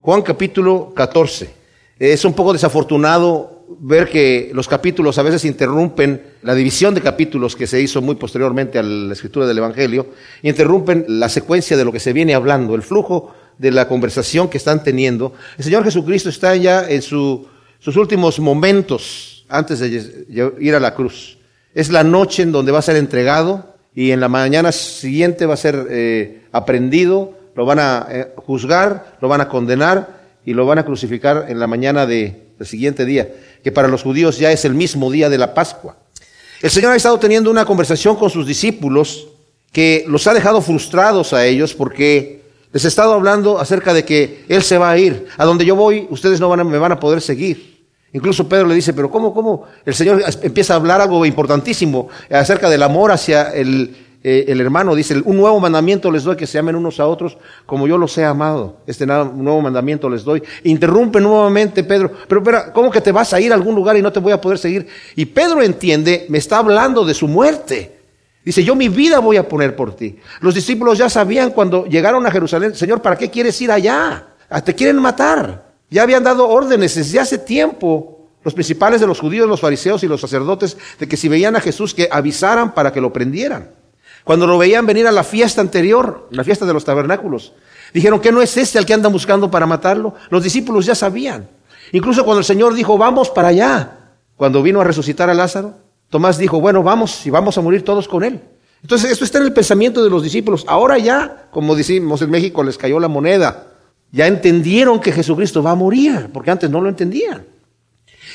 Juan capítulo 14. Es un poco desafortunado ver que los capítulos a veces interrumpen la división de capítulos que se hizo muy posteriormente a la escritura del Evangelio, interrumpen la secuencia de lo que se viene hablando, el flujo de la conversación que están teniendo. El Señor Jesucristo está ya en sus últimos momentos antes de ir a la cruz. Es la noche en donde va a ser entregado y en la mañana siguiente va a ser eh, aprendido, lo van a eh, juzgar, lo van a condenar y lo van a crucificar en la mañana del siguiente día, que para los judíos ya es el mismo día de la Pascua. El Señor ha estado teniendo una conversación con sus discípulos que los ha dejado frustrados a ellos porque les ha estado hablando acerca de que Él se va a ir. A donde yo voy, ustedes no me van a poder seguir. Incluso Pedro le dice, pero ¿cómo, cómo? El Señor empieza a hablar algo importantísimo acerca del amor hacia el, eh, el hermano. Dice, un nuevo mandamiento les doy, que se amen unos a otros como yo los he amado. Este nuevo mandamiento les doy. Interrumpe nuevamente Pedro, pero, pero ¿cómo que te vas a ir a algún lugar y no te voy a poder seguir? Y Pedro entiende, me está hablando de su muerte. Dice, yo mi vida voy a poner por ti. Los discípulos ya sabían cuando llegaron a Jerusalén, Señor, ¿para qué quieres ir allá? Ah, te quieren matar. Ya habían dado órdenes desde hace tiempo los principales de los judíos, los fariseos y los sacerdotes, de que si veían a Jesús, que avisaran para que lo prendieran. Cuando lo veían venir a la fiesta anterior, la fiesta de los tabernáculos, dijeron que no es este al que andan buscando para matarlo. Los discípulos ya sabían. Incluso cuando el Señor dijo, vamos para allá, cuando vino a resucitar a Lázaro, Tomás dijo, bueno, vamos y vamos a morir todos con él. Entonces, esto está en el pensamiento de los discípulos. Ahora ya, como decimos en México, les cayó la moneda. Ya entendieron que Jesucristo va a morir, porque antes no lo entendían.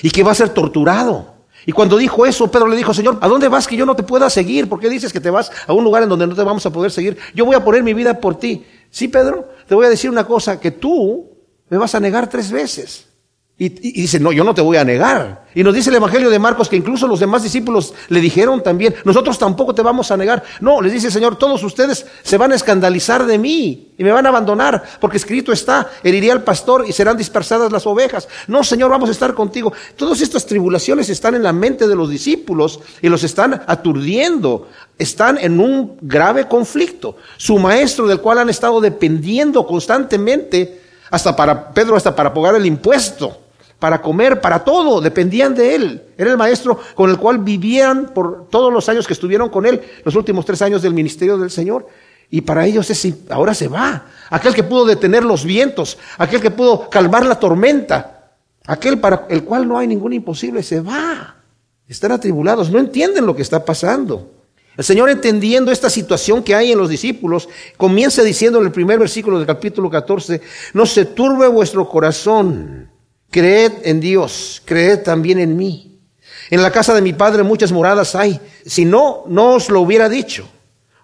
Y que va a ser torturado. Y cuando dijo eso, Pedro le dijo, Señor, ¿a dónde vas que yo no te pueda seguir? ¿Por qué dices que te vas a un lugar en donde no te vamos a poder seguir? Yo voy a poner mi vida por ti. Sí, Pedro, te voy a decir una cosa, que tú me vas a negar tres veces. Y, dice, no, yo no te voy a negar. Y nos dice el Evangelio de Marcos que incluso los demás discípulos le dijeron también, nosotros tampoco te vamos a negar. No, les dice el Señor, todos ustedes se van a escandalizar de mí y me van a abandonar, porque escrito está, heriré al pastor y serán dispersadas las ovejas. No, Señor, vamos a estar contigo. Todas estas tribulaciones están en la mente de los discípulos y los están aturdiendo. Están en un grave conflicto. Su maestro, del cual han estado dependiendo constantemente, hasta para Pedro, hasta para pagar el impuesto para comer, para todo, dependían de él. Era el maestro con el cual vivían por todos los años que estuvieron con él, los últimos tres años del ministerio del Señor. Y para ellos es, ahora se va. Aquel que pudo detener los vientos, aquel que pudo calmar la tormenta, aquel para el cual no hay ningún imposible, se va. Están atribulados, no entienden lo que está pasando. El Señor entendiendo esta situación que hay en los discípulos, comienza diciendo en el primer versículo del capítulo 14, no se turbe vuestro corazón. Creed en Dios, creed también en mí. En la casa de mi padre muchas moradas hay. Si no, no os lo hubiera dicho.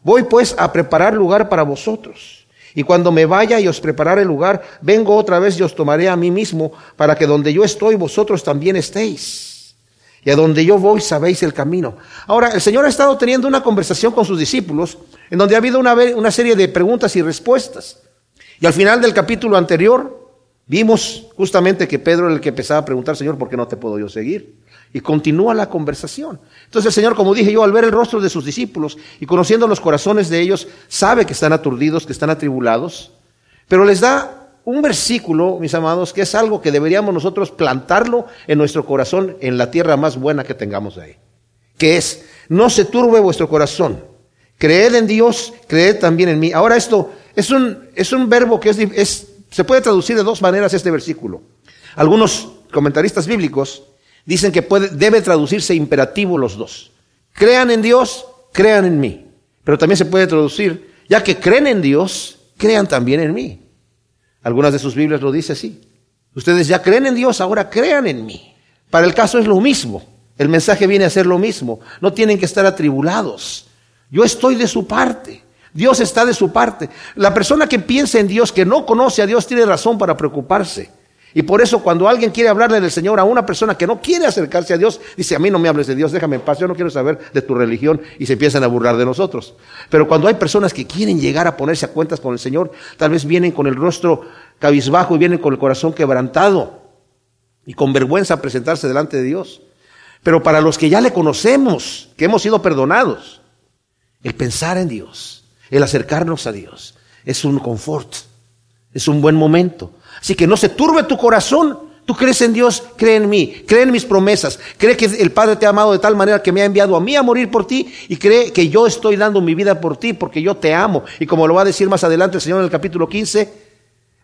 Voy pues a preparar lugar para vosotros. Y cuando me vaya y os preparare lugar, vengo otra vez y os tomaré a mí mismo, para que donde yo estoy, vosotros también estéis. Y a donde yo voy, sabéis el camino. Ahora, el Señor ha estado teniendo una conversación con sus discípulos, en donde ha habido una, una serie de preguntas y respuestas. Y al final del capítulo anterior, Vimos justamente que Pedro era el que empezaba a preguntar, Señor, ¿por qué no te puedo yo seguir? Y continúa la conversación. Entonces el Señor, como dije yo, al ver el rostro de sus discípulos y conociendo los corazones de ellos, sabe que están aturdidos, que están atribulados, pero les da un versículo, mis amados, que es algo que deberíamos nosotros plantarlo en nuestro corazón, en la tierra más buena que tengamos ahí. Que es, no se turbe vuestro corazón. Creed en Dios, creed también en mí. Ahora esto es un, es un verbo que es, es se puede traducir de dos maneras este versículo. Algunos comentaristas bíblicos dicen que debe traducirse imperativo los dos. Crean en Dios, crean en mí. Pero también se puede traducir, ya que creen en Dios, crean también en mí. Algunas de sus Biblias lo dice así. Ustedes ya creen en Dios, ahora crean en mí. Para el caso es lo mismo. El mensaje viene a ser lo mismo. No tienen que estar atribulados. Yo estoy de su parte. Dios está de su parte. La persona que piensa en Dios, que no conoce a Dios, tiene razón para preocuparse. Y por eso cuando alguien quiere hablarle del Señor a una persona que no quiere acercarse a Dios, dice, a mí no me hables de Dios, déjame en paz, yo no quiero saber de tu religión y se empiezan a burlar de nosotros. Pero cuando hay personas que quieren llegar a ponerse a cuentas con el Señor, tal vez vienen con el rostro cabizbajo y vienen con el corazón quebrantado y con vergüenza a presentarse delante de Dios. Pero para los que ya le conocemos, que hemos sido perdonados, el pensar en Dios, el acercarnos a Dios es un confort, es un buen momento. Así que no se turbe tu corazón. Tú crees en Dios, cree en mí, cree en mis promesas, cree que el Padre te ha amado de tal manera que me ha enviado a mí a morir por ti y cree que yo estoy dando mi vida por ti porque yo te amo. Y como lo va a decir más adelante el Señor en el capítulo 15,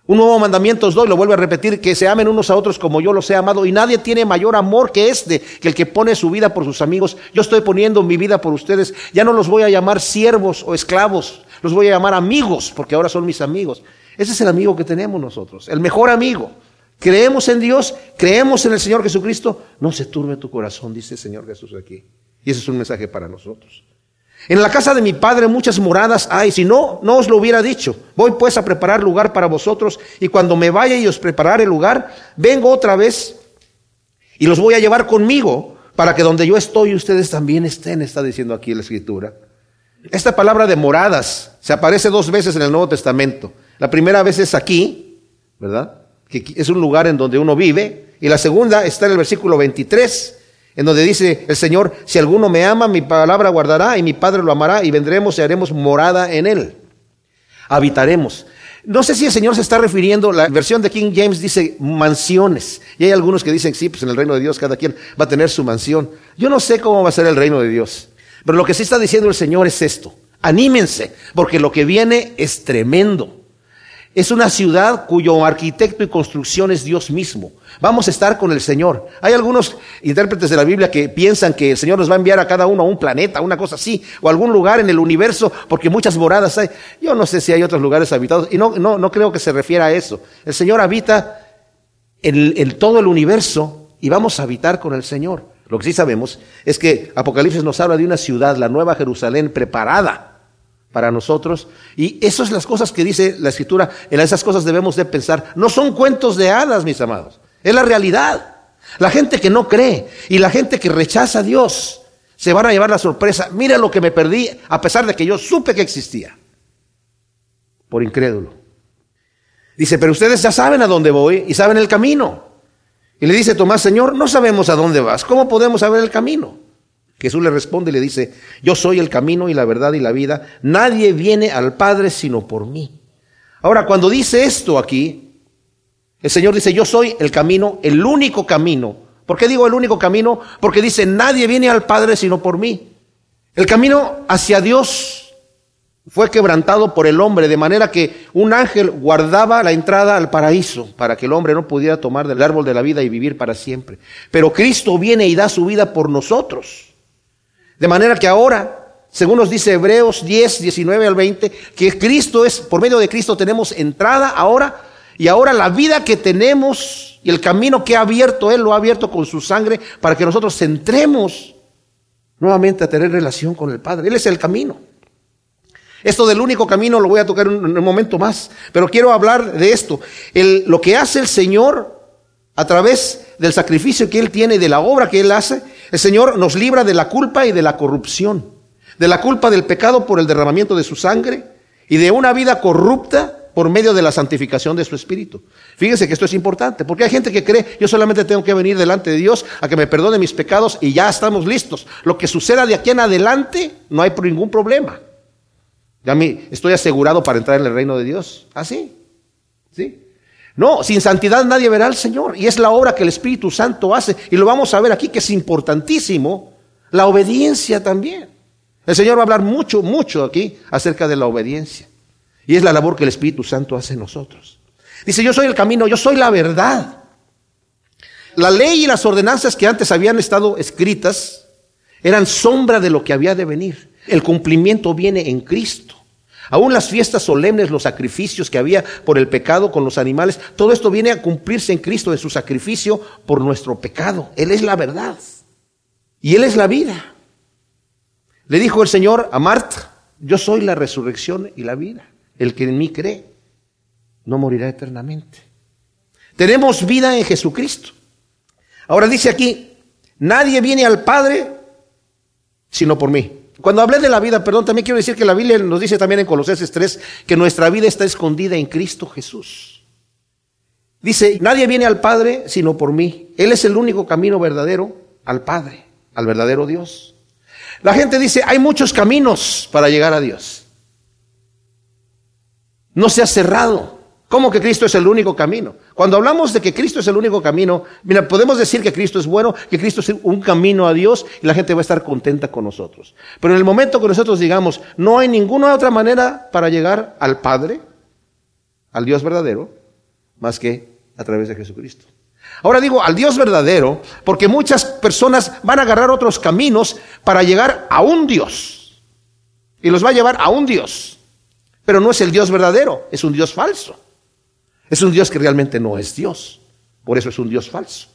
un nuevo mandamiento os doy, lo vuelve a repetir, que se amen unos a otros como yo los he amado. Y nadie tiene mayor amor que este, que el que pone su vida por sus amigos. Yo estoy poniendo mi vida por ustedes. Ya no los voy a llamar siervos o esclavos, los voy a llamar amigos, porque ahora son mis amigos. Ese es el amigo que tenemos nosotros, el mejor amigo. Creemos en Dios, creemos en el Señor Jesucristo. No se turbe tu corazón, dice el Señor Jesús aquí. Y ese es un mensaje para nosotros. En la casa de mi padre muchas moradas hay, si no, no os lo hubiera dicho. Voy pues a preparar lugar para vosotros y cuando me vaya y os prepararé el lugar, vengo otra vez y los voy a llevar conmigo para que donde yo estoy ustedes también estén, está diciendo aquí la escritura. Esta palabra de moradas se aparece dos veces en el Nuevo Testamento. La primera vez es aquí, ¿verdad? Que es un lugar en donde uno vive. Y la segunda está en el versículo 23, en donde dice el Señor, si alguno me ama, mi palabra guardará y mi Padre lo amará y vendremos y haremos morada en él. Habitaremos. No sé si el Señor se está refiriendo, la versión de King James dice mansiones. Y hay algunos que dicen, sí, pues en el reino de Dios cada quien va a tener su mansión. Yo no sé cómo va a ser el reino de Dios. Pero lo que sí está diciendo el Señor es esto. Anímense, porque lo que viene es tremendo. Es una ciudad cuyo arquitecto y construcción es Dios mismo. Vamos a estar con el Señor. Hay algunos intérpretes de la Biblia que piensan que el Señor nos va a enviar a cada uno a un planeta, una cosa así, o algún lugar en el universo, porque muchas moradas hay. Yo no sé si hay otros lugares habitados, y no, no, no creo que se refiera a eso. El Señor habita en, en todo el universo y vamos a habitar con el Señor. Lo que sí sabemos es que Apocalipsis nos habla de una ciudad, la Nueva Jerusalén, preparada para nosotros. Y esas son las cosas que dice la Escritura, en esas cosas debemos de pensar. No son cuentos de hadas, mis amados, es la realidad. La gente que no cree y la gente que rechaza a Dios se van a llevar la sorpresa. Mira lo que me perdí a pesar de que yo supe que existía. Por incrédulo. Dice, pero ustedes ya saben a dónde voy y saben el camino. Y le dice Tomás, Señor, no sabemos a dónde vas. ¿Cómo podemos saber el camino? Jesús le responde y le dice, yo soy el camino y la verdad y la vida, nadie viene al Padre sino por mí. Ahora, cuando dice esto aquí, el Señor dice, yo soy el camino, el único camino. ¿Por qué digo el único camino? Porque dice, nadie viene al Padre sino por mí. El camino hacia Dios fue quebrantado por el hombre, de manera que un ángel guardaba la entrada al paraíso para que el hombre no pudiera tomar del árbol de la vida y vivir para siempre. Pero Cristo viene y da su vida por nosotros. De manera que ahora, según nos dice Hebreos 10, 19 al 20, que Cristo es, por medio de Cristo tenemos entrada ahora, y ahora la vida que tenemos y el camino que ha abierto, Él lo ha abierto con su sangre para que nosotros entremos nuevamente a tener relación con el Padre. Él es el camino. Esto del único camino lo voy a tocar en un, momento más, pero quiero hablar de esto. El, lo que hace el Señor a través del sacrificio que Él tiene, de la obra que Él hace, el Señor nos libra de la culpa y de la corrupción, de la culpa del pecado por el derramamiento de su sangre y de una vida corrupta por medio de la santificación de su espíritu. Fíjense que esto es importante, porque hay gente que cree, yo solamente tengo que venir delante de Dios a que me perdone mis pecados y ya estamos listos. Lo que suceda de aquí en adelante, no hay ningún problema. Ya mí estoy asegurado para entrar en el reino de Dios. ¿Así? ¿Ah, ¿Sí? No, sin santidad nadie verá al Señor. Y es la obra que el Espíritu Santo hace. Y lo vamos a ver aquí que es importantísimo. La obediencia también. El Señor va a hablar mucho, mucho aquí acerca de la obediencia. Y es la labor que el Espíritu Santo hace en nosotros. Dice, yo soy el camino, yo soy la verdad. La ley y las ordenanzas que antes habían estado escritas eran sombra de lo que había de venir. El cumplimiento viene en Cristo. Aún las fiestas solemnes, los sacrificios que había por el pecado con los animales, todo esto viene a cumplirse en Cristo en su sacrificio por nuestro pecado. Él es la verdad. Y Él es la vida. Le dijo el Señor a Marta, yo soy la resurrección y la vida. El que en mí cree no morirá eternamente. Tenemos vida en Jesucristo. Ahora dice aquí, nadie viene al Padre sino por mí. Cuando hablé de la vida, perdón, también quiero decir que la Biblia nos dice también en Colosenses 3 que nuestra vida está escondida en Cristo Jesús. Dice, nadie viene al Padre sino por mí. Él es el único camino verdadero al Padre, al verdadero Dios. La gente dice, hay muchos caminos para llegar a Dios. No se ha cerrado. ¿Cómo que Cristo es el único camino? Cuando hablamos de que Cristo es el único camino, mira, podemos decir que Cristo es bueno, que Cristo es un camino a Dios y la gente va a estar contenta con nosotros. Pero en el momento que nosotros digamos, no hay ninguna otra manera para llegar al Padre, al Dios verdadero, más que a través de Jesucristo. Ahora digo al Dios verdadero, porque muchas personas van a agarrar otros caminos para llegar a un Dios. Y los va a llevar a un Dios. Pero no es el Dios verdadero, es un Dios falso. Es un Dios que realmente no es Dios. Por eso es un Dios falso.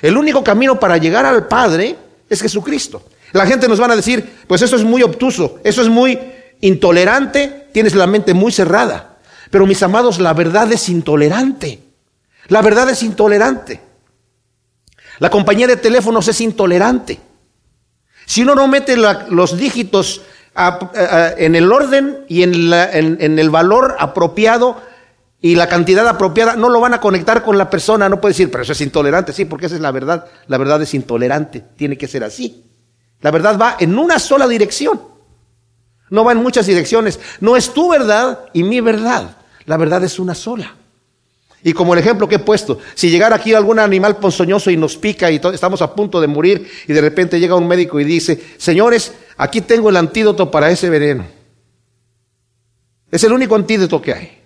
El único camino para llegar al Padre es Jesucristo. La gente nos van a decir, pues eso es muy obtuso, eso es muy intolerante, tienes la mente muy cerrada. Pero mis amados, la verdad es intolerante. La verdad es intolerante. La compañía de teléfonos es intolerante. Si uno no mete los dígitos en el orden y en el valor apropiado, y la cantidad apropiada, no lo van a conectar con la persona. No puede decir, pero eso es intolerante. Sí, porque esa es la verdad. La verdad es intolerante. Tiene que ser así. La verdad va en una sola dirección. No va en muchas direcciones. No es tu verdad y mi verdad. La verdad es una sola. Y como el ejemplo que he puesto, si llegara aquí algún animal ponzoñoso y nos pica y estamos a punto de morir y de repente llega un médico y dice, señores, aquí tengo el antídoto para ese veneno. Es el único antídoto que hay.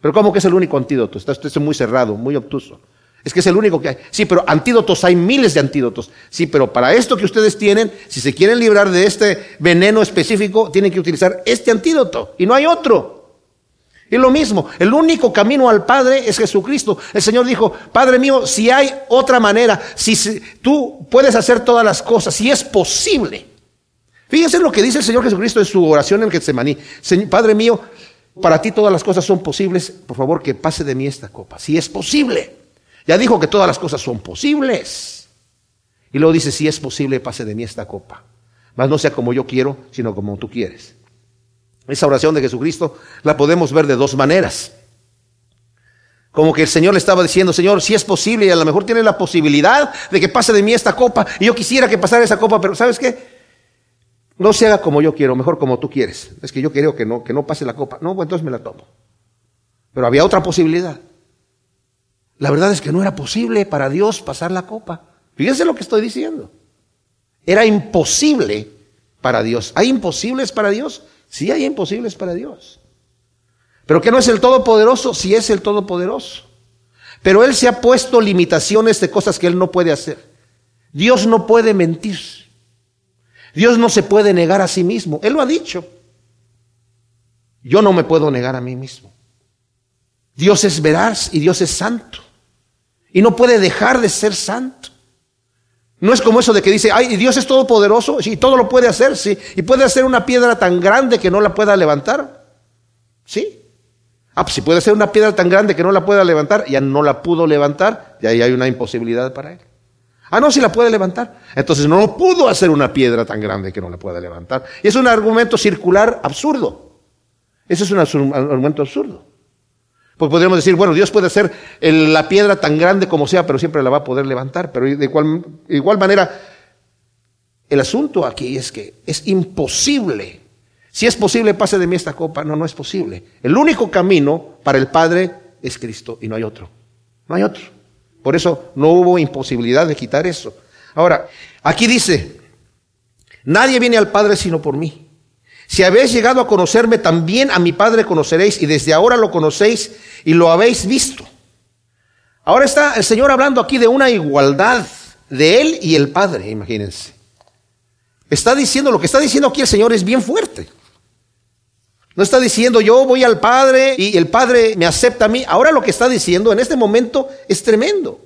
Pero ¿cómo que es el único antídoto? Está usted muy cerrado, muy obtuso. Es que es el único que hay. Sí, pero antídotos hay miles de antídotos. Sí, pero para esto que ustedes tienen, si se quieren librar de este veneno específico, tienen que utilizar este antídoto y no hay otro. Y lo mismo, el único camino al Padre es Jesucristo. El Señor dijo, Padre mío, si hay otra manera, si, tú puedes hacer todas las cosas, si es posible. Fíjense lo que dice el Señor Jesucristo en su oración en Getsemaní. Padre mío, para ti todas las cosas son posibles, por favor que pase de mí esta copa, si es posible. Ya dijo que todas las cosas son posibles. Y luego dice, si es posible, pase de mí esta copa. Mas no sea como yo quiero, sino como tú quieres. Esa oración de Jesucristo la podemos ver de dos maneras. Como que el Señor le estaba diciendo, Señor, si es posible, y a lo mejor tiene la posibilidad de que pase de mí esta copa, y yo quisiera que pasara esa copa, pero ¿sabes qué? No se haga como yo quiero, mejor como tú quieres. Es que yo quiero que no, que no pase la copa. No, pues entonces me la tomo. Pero había otra posibilidad. La verdad es que no era posible para Dios pasar la copa. Fíjense lo que estoy diciendo. Era imposible para Dios. ¿Hay imposibles para Dios? Sí hay imposibles para Dios. Pero que no es el Todopoderoso, sí es el Todopoderoso. Pero Él se ha puesto limitaciones de cosas que Él no puede hacer. Dios no puede mentir. Dios no se puede negar a sí mismo. Él lo ha dicho. Yo no me puedo negar a mí mismo. Dios es veraz y Dios es santo. Y no puede dejar de ser santo. No es como eso de que dice, ay, Dios es todopoderoso, y todo lo puede hacer, sí. Y puede hacer una piedra tan grande que no la pueda levantar. ¿Sí? Ah, pues si puede hacer una piedra tan grande que no la pueda levantar, ya no la pudo levantar, y ahí hay una imposibilidad para él. Ah, no, si la puede levantar. Entonces no pudo hacer una piedra tan grande que no la pueda levantar. Y es un argumento circular absurdo. Ese es un argumento absurdo. Pues podríamos decir, bueno, Dios puede hacer la piedra tan grande como sea, pero siempre la va a poder levantar. Pero de igual, de igual manera, el asunto aquí es que es imposible. Si es posible, pase de mí esta copa. No, no es posible. El único camino para el Padre es Cristo y no hay otro. No hay otro. Por eso no hubo imposibilidad de quitar eso. Ahora, aquí dice, nadie viene al Padre sino por mí. Si habéis llegado a conocerme, también a mi Padre conoceréis y desde ahora lo conocéis y lo habéis visto. Ahora está el Señor hablando aquí de una igualdad de Él y el Padre, imagínense. Está diciendo, lo que está diciendo aquí el Señor es bien fuerte. No está diciendo yo voy al Padre y el Padre me acepta a mí. Ahora lo que está diciendo en este momento es tremendo.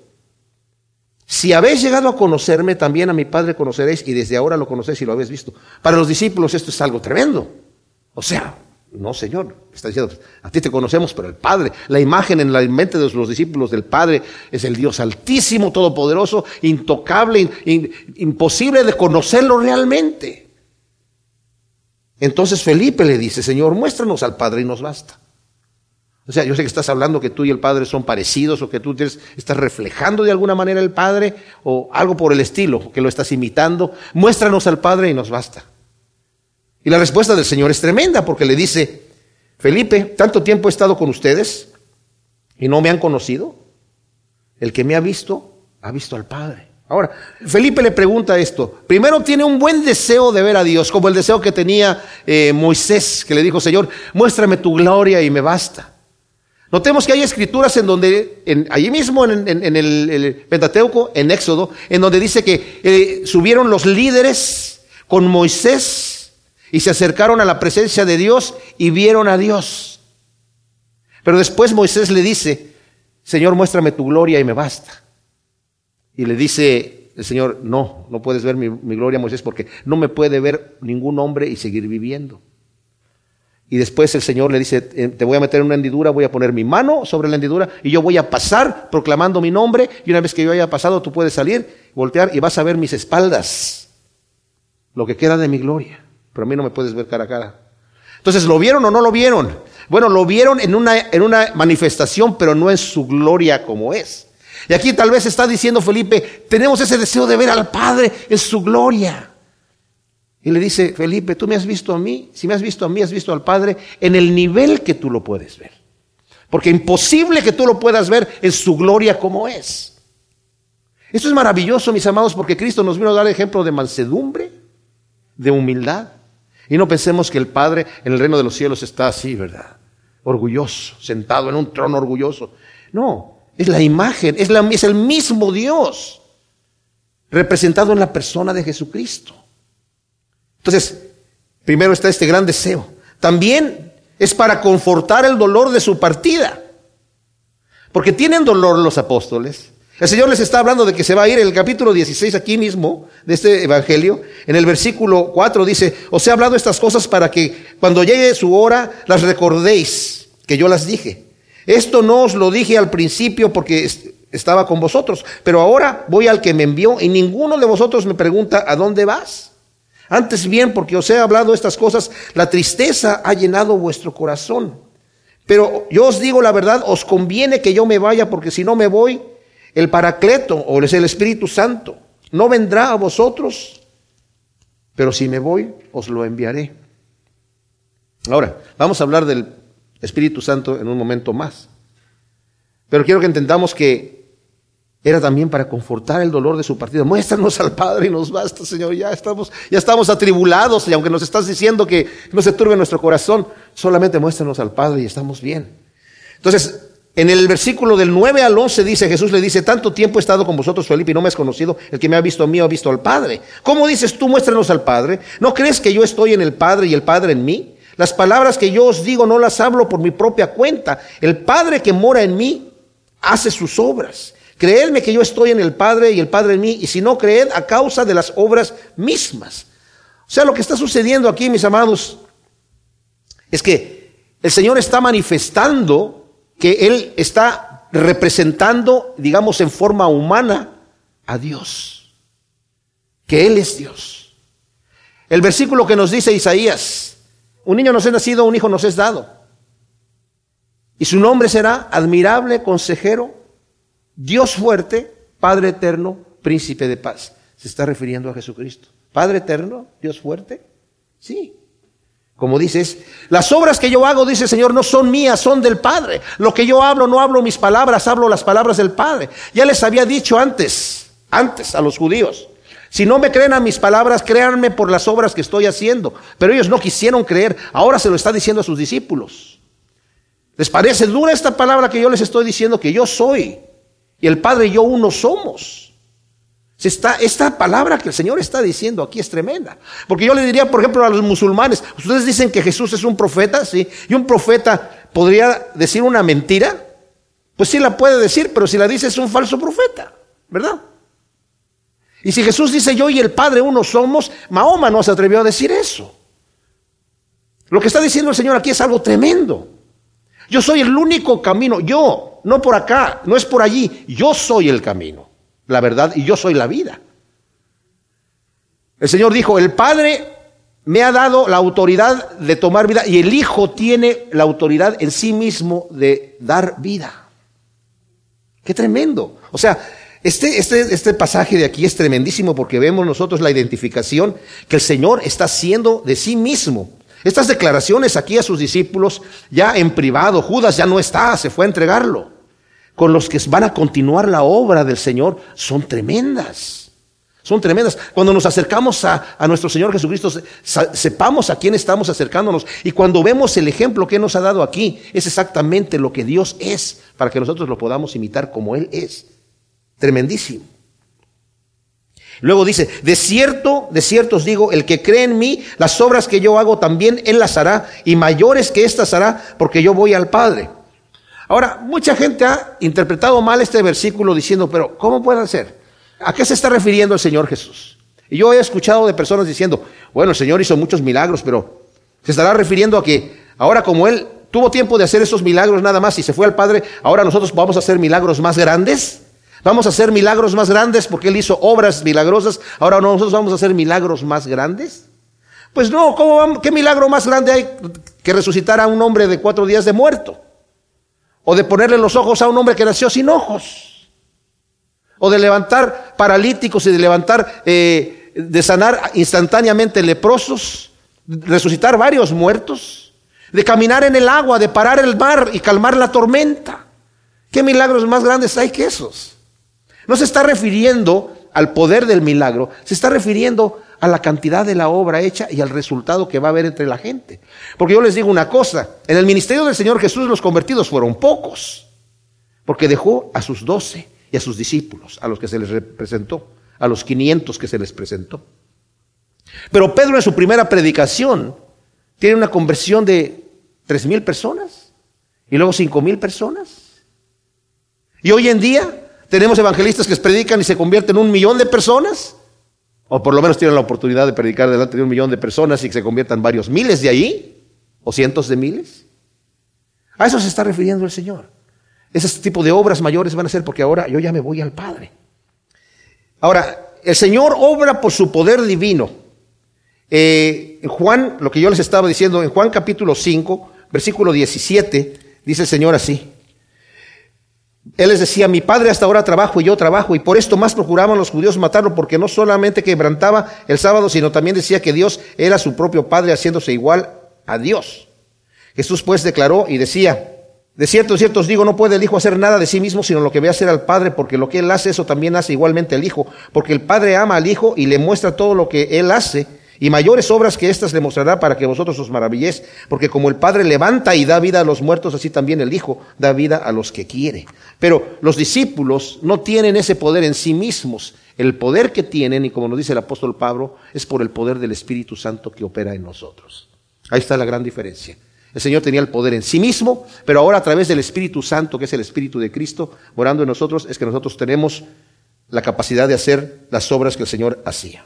Si habéis llegado a conocerme, también a mi Padre conoceréis y desde ahora lo conocéis y lo habéis visto. Para los discípulos esto es algo tremendo. O sea, no, Señor, está diciendo, a ti te conocemos, pero el Padre, la imagen en la mente de los discípulos del Padre es el Dios altísimo, todopoderoso, intocable, imposible de conocerlo realmente. Entonces Felipe le dice, Señor, muéstranos al Padre y nos basta. O sea, yo sé que estás hablando que tú y el Padre son parecidos o que tú estás reflejando de alguna manera el Padre o algo por el estilo, que lo estás imitando. Muéstranos al Padre y nos basta. Y la respuesta del Señor es tremenda porque le dice, Felipe, tanto tiempo he estado con ustedes y no me han conocido. El que me ha visto, ha visto al Padre. Ahora, Felipe le pregunta esto. Primero tiene un buen deseo de ver a Dios, como el deseo que tenía eh, Moisés, que le dijo, Señor, muéstrame tu gloria y me basta. Notemos que hay escrituras en donde, en, allí mismo en, el, Pentateuco, en Éxodo, en donde dice que eh, subieron los líderes con Moisés y se acercaron a la presencia de Dios y vieron a Dios. Pero después Moisés le dice, Señor, muéstrame tu gloria y me basta. Y le dice el Señor, no, no puedes ver mi, gloria, Moisés, porque no me puede ver ningún hombre y seguir viviendo. Y después el Señor le dice, eh, te voy a meter en una hendidura, voy a poner mi mano sobre la hendidura y yo voy a pasar proclamando mi nombre y una vez que yo haya pasado tú puedes salir, voltear y vas a ver mis espaldas, lo que queda de mi gloria. Pero a mí no me puedes ver cara a cara. Entonces, ¿lo vieron o no lo vieron? Bueno, lo vieron en una, en una manifestación, pero no en su gloria como es. Y aquí tal vez está diciendo Felipe, tenemos ese deseo de ver al Padre en su gloria. Y le dice, Felipe, tú me has visto a mí, si me has visto a mí, has visto al Padre en el nivel que tú lo puedes ver. Porque imposible que tú lo puedas ver en su gloria como es. Esto es maravilloso, mis amados, porque Cristo nos vino a dar ejemplo de mansedumbre, de humildad. Y no pensemos que el Padre en el reino de los cielos está así, ¿verdad? Orgulloso, sentado en un trono orgulloso. No, es la imagen, es, el mismo Dios representado en la persona de Jesucristo. Entonces, primero está este gran deseo. También es para confortar el dolor de su partida. Porque tienen dolor los apóstoles. El Señor les está hablando de que se va a ir en el capítulo 16 aquí mismo de este evangelio. En el versículo 4 dice, os he hablado estas cosas para que cuando llegue su hora las recordéis, que yo las dije. Esto no os lo dije al principio porque estaba con vosotros, pero ahora voy al que me envió y ninguno de vosotros me pregunta, ¿a dónde vas? Antes bien, porque os he hablado estas cosas, la tristeza ha llenado vuestro corazón. Pero yo os digo la verdad, os conviene que yo me vaya, porque si no me voy, el Paracleto, o es el Espíritu Santo, no vendrá a vosotros, pero si me voy, os lo enviaré. Ahora, vamos a hablar del Espíritu Santo en un momento más. Pero quiero que entendamos que era también para confortar el dolor de su partido. Muéstranos al Padre y nos basta, Señor. Ya estamos, ya estamos atribulados y aunque nos estás diciendo que no se turbe nuestro corazón, solamente muéstranos al Padre y estamos bien. Entonces, en el versículo del 9 al 11 dice, Jesús le dice, tanto tiempo he estado con vosotros, Felipe, y no me has conocido. El que me ha visto a mí ha visto al Padre. ¿Cómo dices tú, muéstranos al Padre? ¿No crees que yo estoy en el Padre y el Padre en mí? Las palabras que yo os digo no las hablo por mi propia cuenta. El Padre que mora en mí hace sus obras. Creedme que yo estoy en el Padre y el Padre en mí, y si no creed a causa de las obras mismas. O sea, lo que está sucediendo aquí, mis amados, es que el Señor está manifestando que Él está representando, digamos, en forma humana a Dios, que Él es Dios. El versículo que nos dice Isaías, un niño nos es nacido, un hijo nos es dado, y su nombre será admirable consejero Dios fuerte, Padre eterno, príncipe de paz. Se está refiriendo a Jesucristo. Padre eterno, Dios fuerte. Sí. Como dices, las obras que yo hago, dice el Señor, no son mías, son del Padre. Lo que yo hablo, no hablo mis palabras, hablo las palabras del Padre. Ya les había dicho antes, antes a los judíos. Si no me creen a mis palabras, créanme por las obras que estoy haciendo. Pero ellos no quisieron creer. Ahora se lo está diciendo a sus discípulos. ¿Les parece dura esta palabra que yo les estoy diciendo que yo soy? Y el Padre y yo uno somos. Está, esta palabra que el Señor está diciendo aquí es tremenda. Porque yo le diría, por ejemplo, a los musulmanes, ustedes dicen que Jesús es un profeta, ¿sí? Y un profeta podría decir una mentira. Pues sí la puede decir, pero si la dice es un falso profeta, ¿verdad? Y si Jesús dice yo y el Padre uno somos, Mahoma no se atrevió a decir eso. Lo que está diciendo el Señor aquí es algo tremendo. Yo soy el único camino, yo, no por acá, no es por allí. Yo soy el camino, la verdad, y yo soy la vida. El Señor dijo, el Padre me ha dado la autoridad de tomar vida y el Hijo tiene la autoridad en sí mismo de dar vida. Qué tremendo. O sea, este, este, este pasaje de aquí es tremendísimo porque vemos nosotros la identificación que el Señor está haciendo de sí mismo. Estas declaraciones aquí a sus discípulos ya en privado, Judas ya no está, se fue a entregarlo. con los que van a continuar la obra del Señor son tremendas. Son tremendas. Cuando nos acercamos a, nuestro Señor Jesucristo, sepamos a quién estamos acercándonos. Y cuando vemos el ejemplo que nos ha dado aquí, es exactamente lo que Dios es, para que nosotros lo podamos imitar como Él es. Tremendísimo. Luego dice, de cierto, de cierto os digo, el que cree en mí, las obras que yo hago también Él las hará, y mayores que éstas hará, porque yo voy al Padre. Ahora, mucha gente ha interpretado mal este versículo diciendo, pero ¿cómo puede ser? ¿A qué se está refiriendo el Señor Jesús? Y yo he escuchado de personas diciendo, bueno, el Señor hizo muchos milagros, pero se estará refiriendo a que ahora como Él tuvo tiempo de hacer esos milagros nada más y se fue al Padre, ahora nosotros vamos a hacer milagros más grandes. Vamos a hacer milagros más grandes porque Él hizo obras milagrosas, ahora nosotros vamos a hacer milagros más grandes. Pues no, ¿cómo, ¿qué milagro más grande hay que resucitar a un hombre de cuatro días de muerto? O de ponerle los ojos a un hombre que nació sin ojos. O de levantar paralíticos y de levantar, eh, de sanar instantáneamente leprosos. Resucitar varios muertos. De caminar en el agua, de parar el mar y calmar la tormenta. ¿Qué milagros más grandes hay que esos? No se está refiriendo al poder del milagro, se está refiriendo a la cantidad de la obra hecha y al resultado que va a haber entre la gente. Porque yo les digo una cosa, en el ministerio del Señor Jesús los convertidos fueron pocos, porque dejó a sus doce y a sus discípulos, a los que se les representó, a los quinientos que se les presentó. Pero Pedro en su primera predicación tiene una conversión de tres mil personas y luego cinco mil personas. Y hoy en día tenemos evangelistas que predican y se convierten en un millón de personas o por lo menos tienen la oportunidad de predicar delante de un millón de personas y que se conviertan varios miles de ahí, o cientos de miles. A eso se está refiriendo el Señor. Ese tipo de obras mayores van a ser porque ahora yo ya me voy al Padre. Ahora, el Señor obra por su poder divino. Eh, en Juan, lo que yo les estaba diciendo, en Juan capítulo 5, versículo 17, dice el Señor así. Él les decía, mi padre hasta ahora trabajo y yo trabajo, y por esto más procuraban los judíos matarlo, porque no solamente quebrantaba el sábado, sino también decía que Dios era su propio padre, haciéndose igual a Dios. Jesús pues declaró y decía, de cierto, de cierto os digo, no puede el Hijo hacer nada de sí mismo, sino lo que ve hacer al Padre, porque lo que Él hace, eso también hace igualmente el Hijo, porque el Padre ama al Hijo y le muestra todo lo que Él hace, y mayores obras que éstas le mostrará para que vosotros os maravilléis, porque como el Padre levanta y da vida a los muertos, así también el Hijo da vida a los que quiere. Pero los discípulos no tienen ese poder en sí mismos. El poder que tienen, y como nos dice el apóstol Pablo, es por el poder del Espíritu Santo que opera en nosotros. Ahí está la gran diferencia. El Señor tenía el poder en sí mismo, pero ahora a través del Espíritu Santo, que es el Espíritu de Cristo, morando en nosotros, es que nosotros tenemos la capacidad de hacer las obras que el Señor hacía.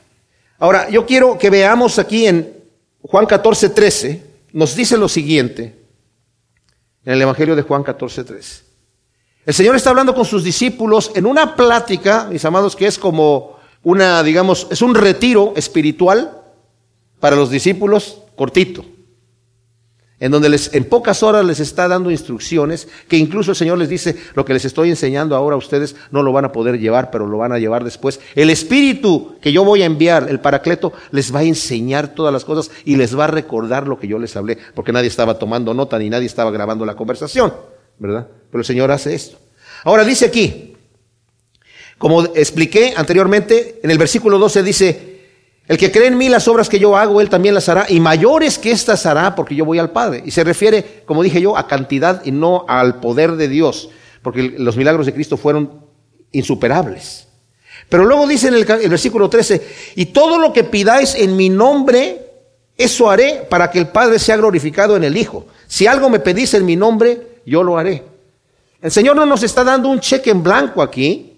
Ahora, yo quiero que veamos aquí en Juan 14, 13, nos dice lo siguiente, en el Evangelio de Juan 14, 13. El Señor está hablando con sus discípulos en una plática, mis amados, que es como una, digamos, es un retiro espiritual para los discípulos cortito en donde les, en pocas horas les está dando instrucciones, que incluso el Señor les dice, lo que les estoy enseñando ahora a ustedes no lo van a poder llevar, pero lo van a llevar después. El Espíritu que yo voy a enviar, el Paracleto, les va a enseñar todas las cosas y les va a recordar lo que yo les hablé, porque nadie estaba tomando nota ni nadie estaba grabando la conversación, ¿verdad? Pero el Señor hace esto. Ahora dice aquí, como expliqué anteriormente, en el versículo 12 dice, el que cree en mí las obras que yo hago, él también las hará, y mayores que éstas hará, porque yo voy al Padre. Y se refiere, como dije yo, a cantidad y no al poder de Dios, porque los milagros de Cristo fueron insuperables. Pero luego dice en el, el versículo 13, y todo lo que pidáis en mi nombre, eso haré para que el Padre sea glorificado en el Hijo. Si algo me pedís en mi nombre, yo lo haré. El Señor no nos está dando un cheque en blanco aquí,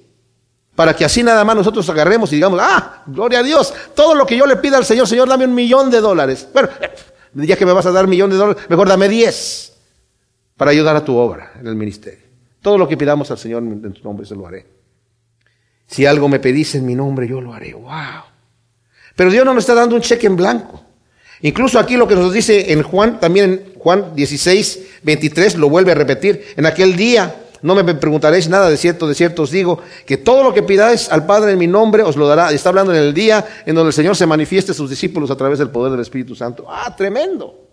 para que así nada más nosotros agarremos y digamos, ah, gloria a Dios, todo lo que yo le pida al Señor, Señor, dame un millón de dólares. Bueno, ya que me vas a dar un millón de dólares, mejor dame diez para ayudar a tu obra en el ministerio. Todo lo que pidamos al Señor en tu nombre, se lo haré. Si algo me pedís en mi nombre, yo lo haré. Wow. Pero Dios no nos está dando un cheque en blanco. Incluso aquí lo que nos dice en Juan, también en Juan 16, 23, lo vuelve a repetir. En aquel día no me preguntaréis nada, de cierto, de cierto os digo, que todo lo que pidáis al Padre en mi nombre os lo dará. Está hablando en el día en donde el Señor se manifieste a sus discípulos a través del poder del Espíritu Santo. Ah, tremendo.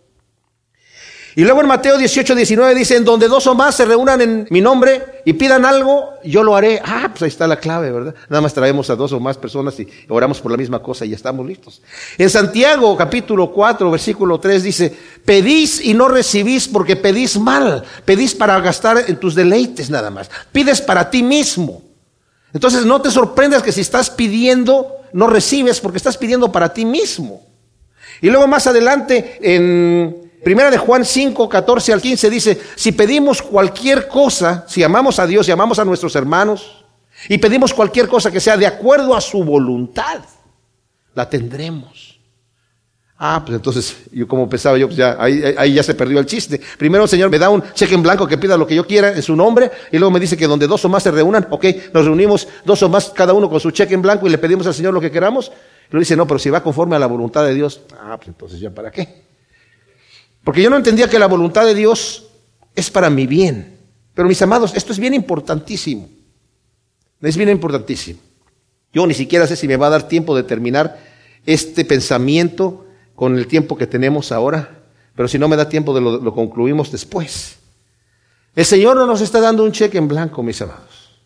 Y luego en Mateo 18, 19 dice, en donde dos o más se reúnan en mi nombre y pidan algo, yo lo haré. Ah, pues ahí está la clave, ¿verdad? Nada más traemos a dos o más personas y oramos por la misma cosa y ya estamos listos. En Santiago capítulo 4, versículo 3 dice, pedís y no recibís porque pedís mal. Pedís para gastar en tus deleites nada más. Pides para ti mismo. Entonces no te sorprendas que si estás pidiendo, no recibes porque estás pidiendo para ti mismo. Y luego más adelante en Primera de Juan 5, 14 al 15 dice, si pedimos cualquier cosa, si amamos a Dios y amamos a nuestros hermanos, y pedimos cualquier cosa que sea de acuerdo a su voluntad, la tendremos. Ah, pues entonces, yo como pensaba yo, pues ya, ahí, ahí, ya se perdió el chiste. Primero el Señor me da un cheque en blanco que pida lo que yo quiera en su nombre, y luego me dice que donde dos o más se reúnan, ok, nos reunimos dos o más, cada uno con su cheque en blanco y le pedimos al Señor lo que queramos. Y luego dice, no, pero si va conforme a la voluntad de Dios, ah, pues entonces ya para qué. Porque yo no entendía que la voluntad de Dios es para mi bien. Pero mis amados, esto es bien importantísimo. Es bien importantísimo. Yo ni siquiera sé si me va a dar tiempo de terminar este pensamiento con el tiempo que tenemos ahora, pero si no me da tiempo, de lo, concluimos después. El Señor no nos está dando un cheque en blanco, mis amados,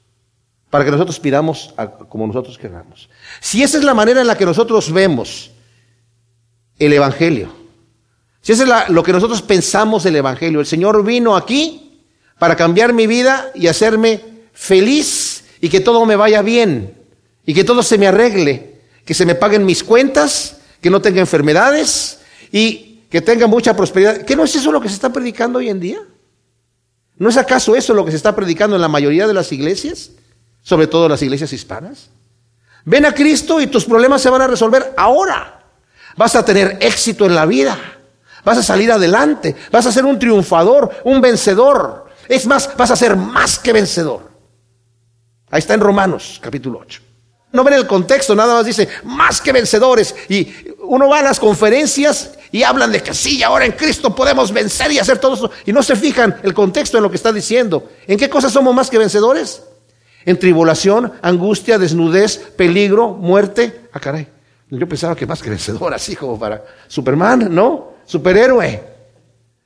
para que nosotros pidamos como nosotros queramos. Si esa es la manera en la que nosotros vemos el Evangelio, si eso es lo que nosotros pensamos del Evangelio, el Señor vino aquí para cambiar mi vida y hacerme feliz y que todo me vaya bien y que todo se me arregle, que se me paguen mis cuentas, que no tenga enfermedades y que tenga mucha prosperidad. ¿Qué no es eso lo que se está predicando hoy en día? ¿No es acaso eso lo que se está predicando en la mayoría de las iglesias? Sobre todo las iglesias hispanas. Ven a Cristo y tus problemas se van a resolver ahora. Vas a tener éxito en la vida. Vas a salir adelante, vas a ser un triunfador, un vencedor. Es más, vas a ser más que vencedor. Ahí está en Romanos capítulo 8. No ven el contexto, nada más dice más que vencedores. Y uno va a las conferencias y hablan de que sí, ahora en Cristo podemos vencer y hacer todo eso. Y no se fijan el contexto en lo que está diciendo. ¿En qué cosas somos más que vencedores? En tribulación, angustia, desnudez, peligro, muerte. Ah, caray. Yo pensaba que más que vencedor, así como para Superman, ¿no? Superhéroe,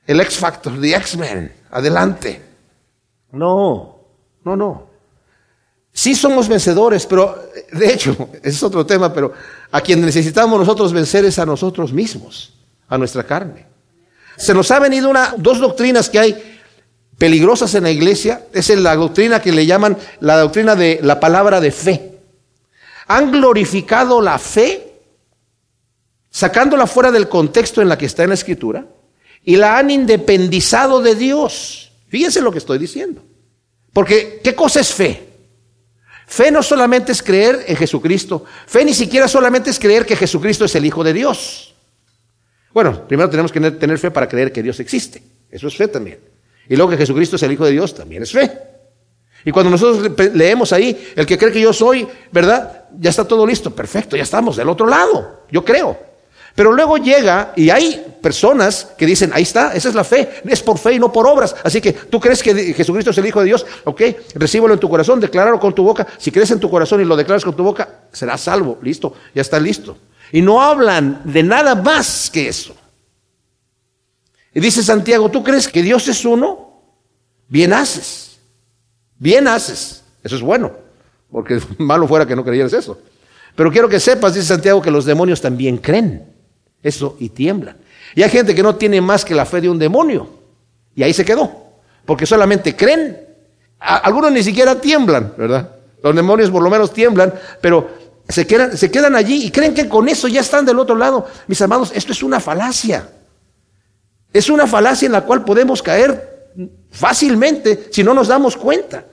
el X Factor, The X-Men, adelante. No, no, no. Sí somos vencedores, pero de hecho, ese es otro tema, pero a quien necesitamos nosotros vencer es a nosotros mismos, a nuestra carne. Se nos ha venido una, dos doctrinas que hay peligrosas en la iglesia. Es la doctrina que le llaman la doctrina de la palabra de fe. Han glorificado la fe sacándola fuera del contexto en la que está en la escritura, y la han independizado de Dios. Fíjense lo que estoy diciendo. Porque, ¿qué cosa es fe? Fe no solamente es creer en Jesucristo, fe ni siquiera solamente es creer que Jesucristo es el Hijo de Dios. Bueno, primero tenemos que tener fe para creer que Dios existe. Eso es fe también. Y luego que Jesucristo es el Hijo de Dios también es fe. Y cuando nosotros leemos ahí, el que cree que yo soy, ¿verdad? Ya está todo listo. Perfecto, ya estamos del otro lado. Yo creo. Pero luego llega y hay personas que dicen, ahí está, esa es la fe, es por fe y no por obras. Así que tú crees que Jesucristo es el Hijo de Dios, ok, recíbelo en tu corazón, decláralo con tu boca. Si crees en tu corazón y lo declaras con tu boca, serás salvo, listo, ya está listo. Y no hablan de nada más que eso. Y dice Santiago, ¿tú crees que Dios es uno? Bien haces, bien haces, eso es bueno, porque malo fuera que no creyeras eso. Pero quiero que sepas, dice Santiago, que los demonios también creen eso y tiemblan. Y hay gente que no tiene más que la fe de un demonio. Y ahí se quedó. Porque solamente creen. algunos ni siquiera tiemblan, ¿verdad? Los demonios por lo menos tiemblan, pero se quedan, se quedan allí y creen que con eso ya están del otro lado. Mis amados, esto es una falacia. Es una falacia en la cual podemos caer fácilmente si no nos damos cuenta.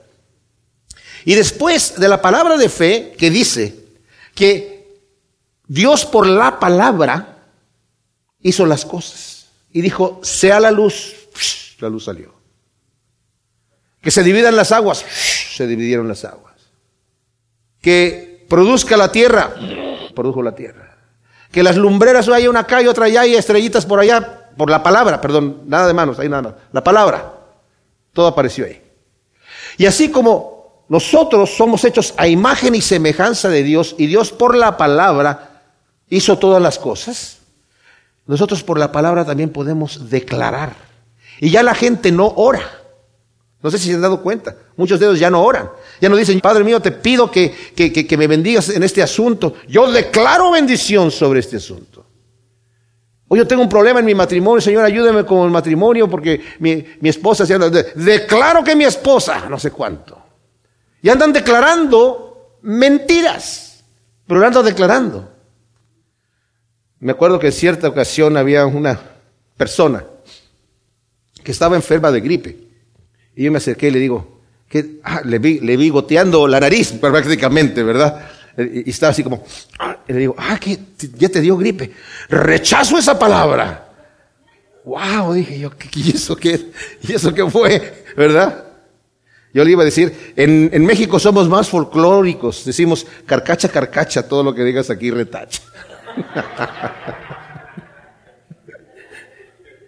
Y después de la palabra de fe que dice que Dios por la palabra hizo las cosas y dijo, sea la luz, la luz salió. Que se dividan las aguas, se dividieron las aguas. Que produzca la tierra, produjo la tierra. Que las lumbreras hay una acá y otra allá y estrellitas por allá, por la palabra, perdón, nada de manos, ahí nada más. La palabra, todo apareció ahí. Y así como nosotros somos hechos a imagen y semejanza de Dios y Dios por la palabra hizo todas las cosas, nosotros por la palabra también podemos declarar. Y ya la gente no ora. No sé si se han dado cuenta. Muchos de ellos ya no oran. Ya no dicen, Padre mío, te pido que, que, que, me bendigas en este asunto. Yo declaro bendición sobre este asunto. O yo tengo un problema en mi matrimonio, Señor, ayúdame con el matrimonio porque mi, mi esposa se anda. Declaro que mi esposa, no sé cuánto. Y andan declarando mentiras, pero andan declarando. Me acuerdo que en cierta ocasión había una persona que estaba enferma de gripe. Y yo me acerqué y le digo, que ah, le, vi, le vi goteando la nariz prácticamente, ¿verdad? Y, estaba así como, ah, y le digo, ah, que ya te dio gripe. Rechazo esa palabra. Wow, dije yo, ¿y eso qué, ¿y eso qué fue? ¿Verdad? Yo le iba a decir, en, en México somos más folclóricos, decimos carcacha, carcacha, todo lo que digas aquí retacha.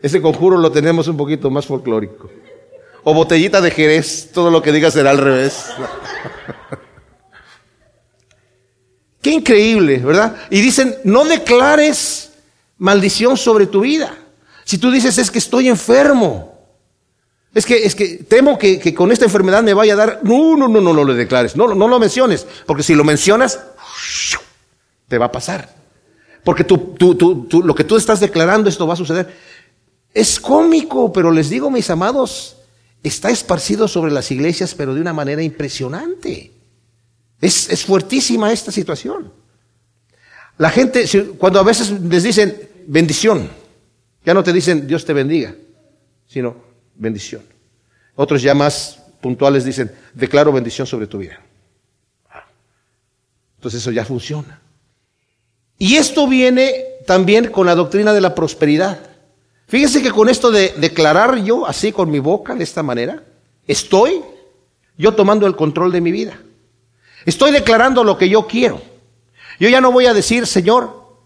Ese conjuro lo tenemos un poquito más folclórico. O botellita de Jerez, todo lo que digas será al revés. Qué increíble, ¿verdad? Y dicen, no declares maldición sobre tu vida. Si tú dices, es que estoy enfermo, es que, es que temo que, con esta enfermedad me vaya a dar, no, no, no, no, no lo declares, no, no lo menciones, porque si lo mencionas, te va a pasar. Porque tú, tú, tú, lo que tú estás declarando, esto va a suceder. Es cómico, pero les digo, mis amados, está esparcido sobre las iglesias, pero de una manera impresionante. Es, es fuertísima esta situación. La gente, cuando a veces les dicen bendición, ya no te dicen Dios te bendiga, sino bendición. Otros ya más puntuales dicen, declaro bendición sobre tu vida. Entonces eso ya funciona. Y esto viene también con la doctrina de la prosperidad. Fíjense que con esto de declarar yo así con mi boca, de esta manera, estoy yo tomando el control de mi vida. Estoy declarando lo que yo quiero. Yo ya no voy a decir, Señor,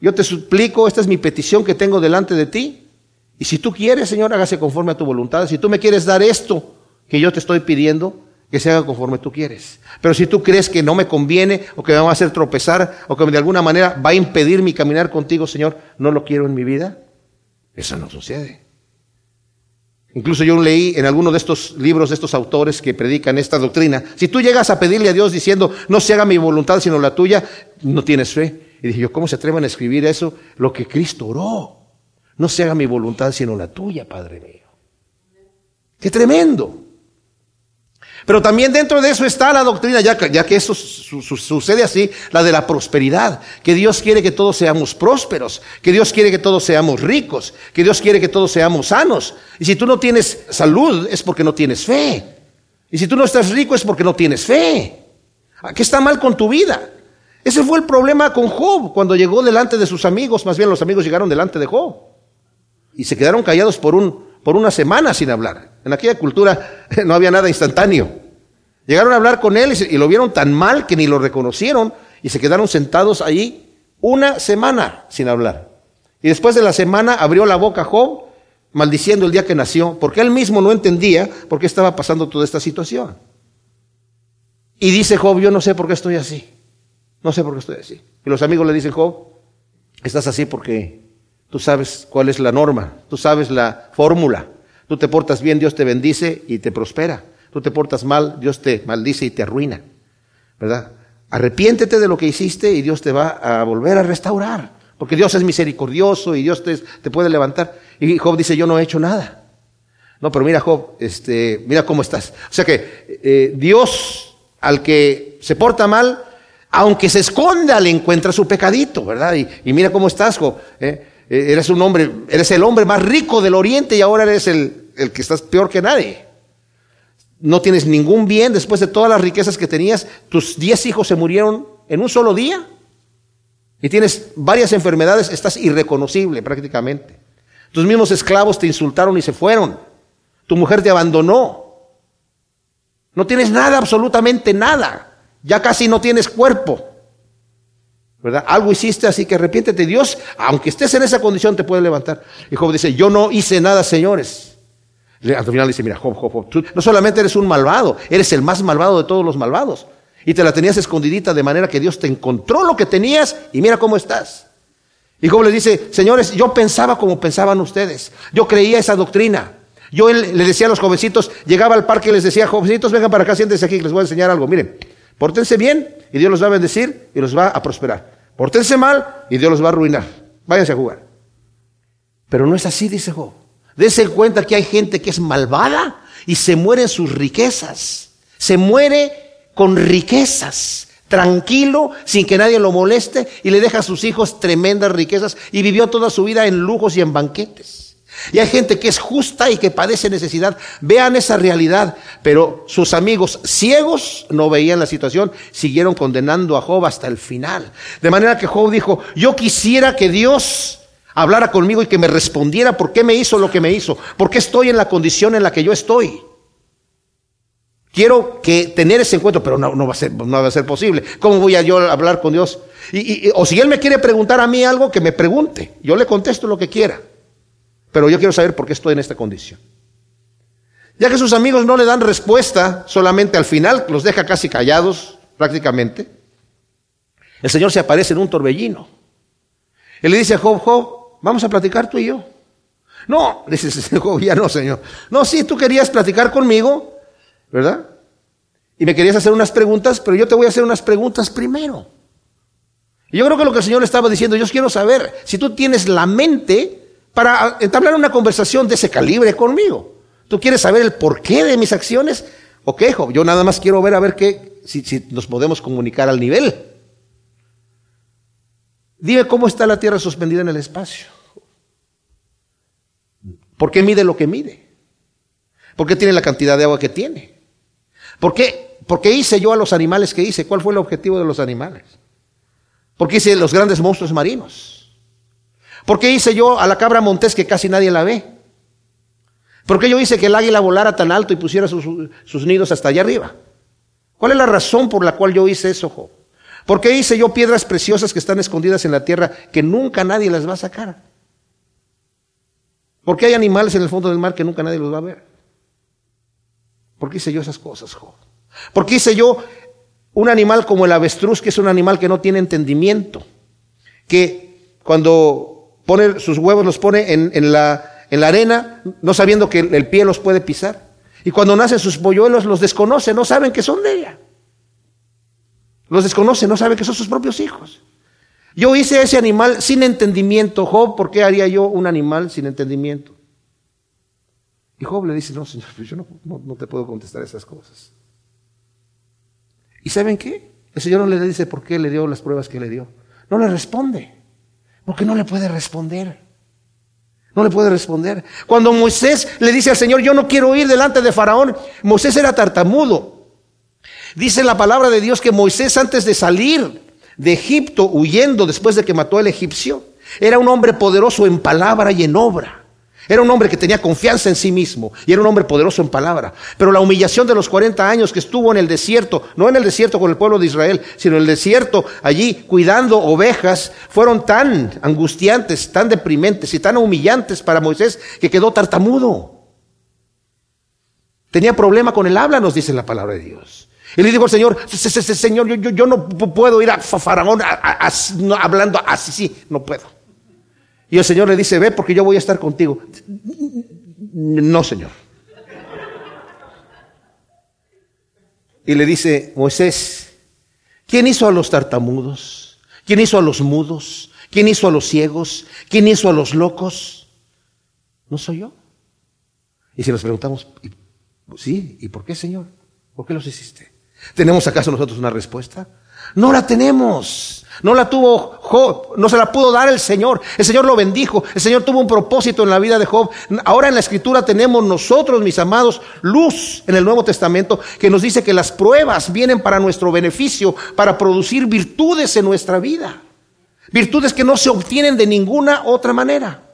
yo te suplico, esta es mi petición que tengo delante de ti. Y si tú quieres, Señor, hágase conforme a tu voluntad. Si tú me quieres dar esto que yo te estoy pidiendo, que se haga conforme tú quieres. Pero si tú crees que no me conviene o que me va a hacer tropezar o que de alguna manera va a impedir mi caminar contigo, Señor, no lo quiero en mi vida, eso no sucede. Incluso yo leí en alguno de estos libros de estos autores que predican esta doctrina, si tú llegas a pedirle a Dios diciendo, no se haga mi voluntad sino la tuya, no tienes fe. Y dije yo, ¿cómo se atreven a escribir eso? Lo que Cristo oró. No se haga mi voluntad sino la tuya, Padre mío. Qué tremendo. Pero también dentro de eso está la doctrina, ya que, ya que eso sucede así, la de la prosperidad, que Dios quiere que todos seamos prósperos, que Dios quiere que todos seamos ricos, que Dios quiere que todos seamos sanos. Y si tú no tienes salud es porque no tienes fe. Y si tú no estás rico es porque no tienes fe. ¿Qué está mal con tu vida? Ese fue el problema con Job cuando llegó delante de sus amigos, más bien los amigos llegaron delante de Job y se quedaron callados por un por una semana sin hablar. En aquella cultura no había nada instantáneo. Llegaron a hablar con él y, lo vieron tan mal que ni lo reconocieron y se quedaron sentados ahí una semana sin hablar. Y después de la semana abrió la boca Job maldiciendo el día que nació, porque él mismo no entendía por qué estaba pasando toda esta situación. Y dice Job, yo no sé por qué estoy así. No sé por qué estoy así. Y los amigos le dicen, Job, estás así porque Tú sabes cuál es la norma, tú sabes la fórmula. Tú te portas bien, Dios te bendice y te prospera. Tú te portas mal, Dios te maldice y te arruina. ¿Verdad? Arrepiéntete de lo que hiciste y Dios te va a volver a restaurar. Porque Dios es misericordioso y Dios te, te puede levantar. Y Job dice, yo no he hecho nada. No, pero mira Job, este, mira cómo estás. O sea que eh, Dios al que se porta mal, aunque se esconda, le encuentra su pecadito, ¿verdad? Y, y mira cómo estás, Job. ¿eh? Eh, eres un hombre, eres el hombre más rico del oriente y ahora eres el, el que estás peor que nadie. No tienes ningún bien después de todas las riquezas que tenías. Tus diez hijos se murieron en un solo día. Y tienes varias enfermedades, estás irreconocible prácticamente. Tus mismos esclavos te insultaron y se fueron. Tu mujer te abandonó. No tienes nada, absolutamente nada. Ya casi no tienes cuerpo. Algo hiciste, así que arrepiéntete. Dios, aunque estés en esa condición, te puede levantar. Y Job dice, yo no hice nada, señores. Al final dice, mira, Job, Job, Job, tú no solamente eres un malvado, eres el más malvado de todos los malvados. Y te la tenías escondidita de manera que Dios te encontró lo que tenías y mira cómo estás. Y Job les dice, señores, yo pensaba como pensaban ustedes. Yo creía esa doctrina. Yo le decía a los jovencitos, llegaba al parque y les decía, jovencitos, vengan para acá, siéntense aquí, les voy a enseñar algo. Miren, pórtense bien y Dios los va a bendecir y los va a prosperar. Pórtense mal y Dios los va a arruinar. Váyanse a jugar. Pero no es así, dice Job. Dense cuenta que hay gente que es malvada y se muere en sus riquezas. Se muere con riquezas, tranquilo, sin que nadie lo moleste, y le deja a sus hijos tremendas riquezas y vivió toda su vida en lujos y en banquetes. Y hay gente que es justa y que padece necesidad. Vean esa realidad. Pero sus amigos ciegos no veían la situación, siguieron condenando a Job hasta el final. De manera que Job dijo, yo quisiera que Dios hablara conmigo y que me respondiera por qué me hizo lo que me hizo, por qué estoy en la condición en la que yo estoy. Quiero que tener ese encuentro, pero no, va, a ser, no va a ser posible. ¿Cómo voy a yo hablar con Dios? Y, o si Él me quiere preguntar a mí algo, que me pregunte. Yo le contesto lo que quiera. Pero yo quiero saber por qué estoy en esta condición. Ya que sus amigos no le dan respuesta, solamente al final los deja casi callados prácticamente, el Señor se aparece en un torbellino. Él le dice a Job, Job, vamos a platicar tú y yo. No, dice Job, ya no, Señor. No, sí, tú querías platicar conmigo, ¿verdad? Y me querías hacer unas preguntas, pero yo te voy a hacer unas preguntas primero. Y yo creo que lo que el Señor le estaba diciendo, yo quiero saber si tú tienes la mente para entablar una conversación de ese calibre conmigo. ¿Tú quieres saber el porqué de mis acciones? Ok, Job, yo nada más quiero ver a ver qué, si, si nos podemos comunicar al nivel. Dime cómo está la Tierra suspendida en el espacio. ¿Por qué mide lo que mide? ¿Por qué tiene la cantidad de agua que tiene? ¿Por qué, ¿Por qué hice yo a los animales que hice? ¿Cuál fue el objetivo de los animales? ¿Por qué hice los grandes monstruos marinos? ¿Por qué hice yo a la cabra montés que casi nadie la ve? ¿Por qué yo hice que el águila volara tan alto y pusiera sus, nidos hasta allá arriba? ¿Cuál es la razón por la cual yo hice eso, ¿Por qué hice yo piedras preciosas que están escondidas en la tierra que nunca nadie las va a sacar? ¿Por qué hay animales en el fondo del mar que nunca nadie los va a ver? ¿Por qué hice yo esas cosas, Job? ¿Por qué hice yo un animal como el avestruz, que es un animal que no tiene entendimiento? Que cuando pone sus huevos los pone en, la, en la arena, no sabiendo que el pie los puede pisar. Y cuando nacen sus polluelos los desconoce, no saben que son de ella. Los desconoce, no sabe que son sus propios hijos. Yo hice ese animal sin entendimiento. Job, ¿por qué haría yo un animal sin entendimiento? Y Job le dice, no, Señor, pues yo no, te puedo contestar esas cosas. ¿Y saben qué? El Señor no le dice por qué le dio las pruebas que le dio. No le responde. Porque no le puede responder. No le puede responder. Cuando Moisés le dice al Señor, yo no quiero ir delante de Faraón, Moisés era tartamudo. Dice la palabra de Dios que Moisés antes de salir de Egipto, huyendo después de que mató al egipcio, era un hombre poderoso en palabra y en obra. Era un hombre que tenía confianza en sí mismo y era un hombre poderoso en palabra. Pero la humillación de los 40 años que estuvo en el desierto, no en el desierto con el pueblo de Israel, sino en el desierto allí cuidando ovejas, fueron tan angustiantes, tan deprimentes y tan humillantes para Moisés que quedó tartamudo. Tenía problema con el habla, nos dice la palabra de Dios. Y le dijo al Señor, Señor, yo, no puedo ir a Faraón hablando así, sí, no puedo. Y el Señor le dice, ve porque yo voy a estar contigo. No, Señor. Y le dice, Moisés, ¿quién hizo a los tartamudos? ¿Quién hizo a los mudos? ¿Quién hizo a los ciegos? ¿Quién hizo a los locos? ¿No soy yo? Y si nos preguntamos, sí, ¿y por qué, Señor? ¿Por qué los hiciste? ¿Tenemos acaso nosotros una respuesta? No la tenemos. No la tuvo Job, no se la pudo dar el Señor. El Señor lo bendijo. El Señor tuvo un propósito en la vida de Job. Ahora en la escritura tenemos nosotros, mis amados, luz en el Nuevo Testamento que nos dice que las pruebas vienen para nuestro beneficio, para producir virtudes en nuestra vida. Virtudes que no se obtienen de ninguna otra manera.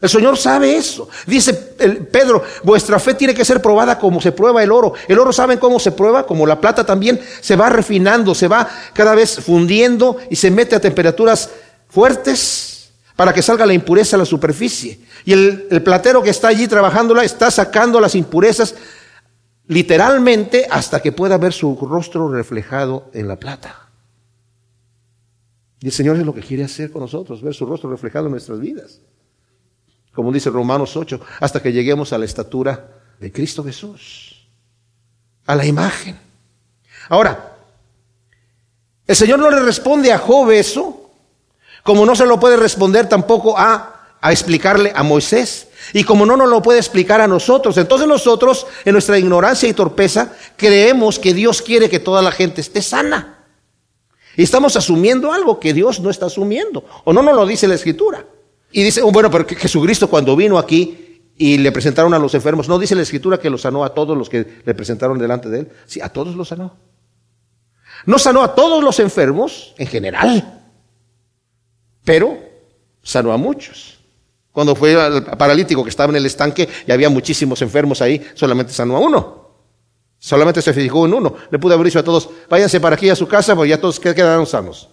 El Señor sabe eso. Dice Pedro, vuestra fe tiene que ser probada como se prueba el oro. El oro, ¿saben cómo se prueba? Como la plata también se va refinando, se va cada vez fundiendo y se mete a temperaturas fuertes para que salga la impureza a la superficie. Y el, el platero que está allí trabajándola está sacando las impurezas literalmente hasta que pueda ver su rostro reflejado en la plata. Y el Señor es lo que quiere hacer con nosotros, ver su rostro reflejado en nuestras vidas. Como dice Romanos 8, hasta que lleguemos a la estatura de Cristo Jesús, a la imagen. Ahora, el Señor no le responde a Job eso, como no se lo puede responder tampoco a, a explicarle a Moisés. Y como no nos lo puede explicar a nosotros, entonces nosotros, en nuestra ignorancia y torpeza, creemos que Dios quiere que toda la gente esté sana. Y estamos asumiendo algo que Dios no está asumiendo. O no nos lo dice la Escritura. Y dice, oh, bueno, pero Jesucristo cuando vino aquí y le presentaron a los enfermos, ¿no dice la Escritura que los sanó a todos los que le presentaron delante de él? Sí, a todos los sanó. No sanó a todos los enfermos en general, pero sanó a muchos. Cuando fue al paralítico que estaba en el estanque y había muchísimos enfermos ahí, solamente sanó a uno. Solamente se fijó en uno. Le pudo haber dicho a todos, váyanse para aquí a su casa, porque ya todos quedaron sanos.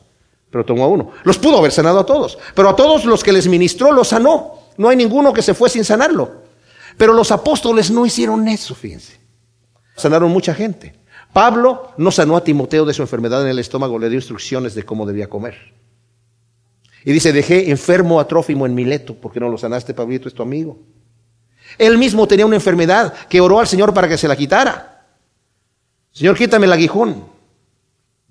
Pero tomó a uno. Los pudo haber sanado a todos. Pero a todos los que les ministró, los sanó. No hay ninguno que se fue sin sanarlo. Pero los apóstoles no hicieron eso, fíjense. Sanaron mucha gente. Pablo no sanó a Timoteo de su enfermedad en el estómago, le dio instrucciones de cómo debía comer. Y dice, dejé enfermo a Trófimo en Mileto, porque no lo sanaste, Pablito, es tu amigo. Él mismo tenía una enfermedad que oró al Señor para que se la quitara. Señor, quítame el aguijón.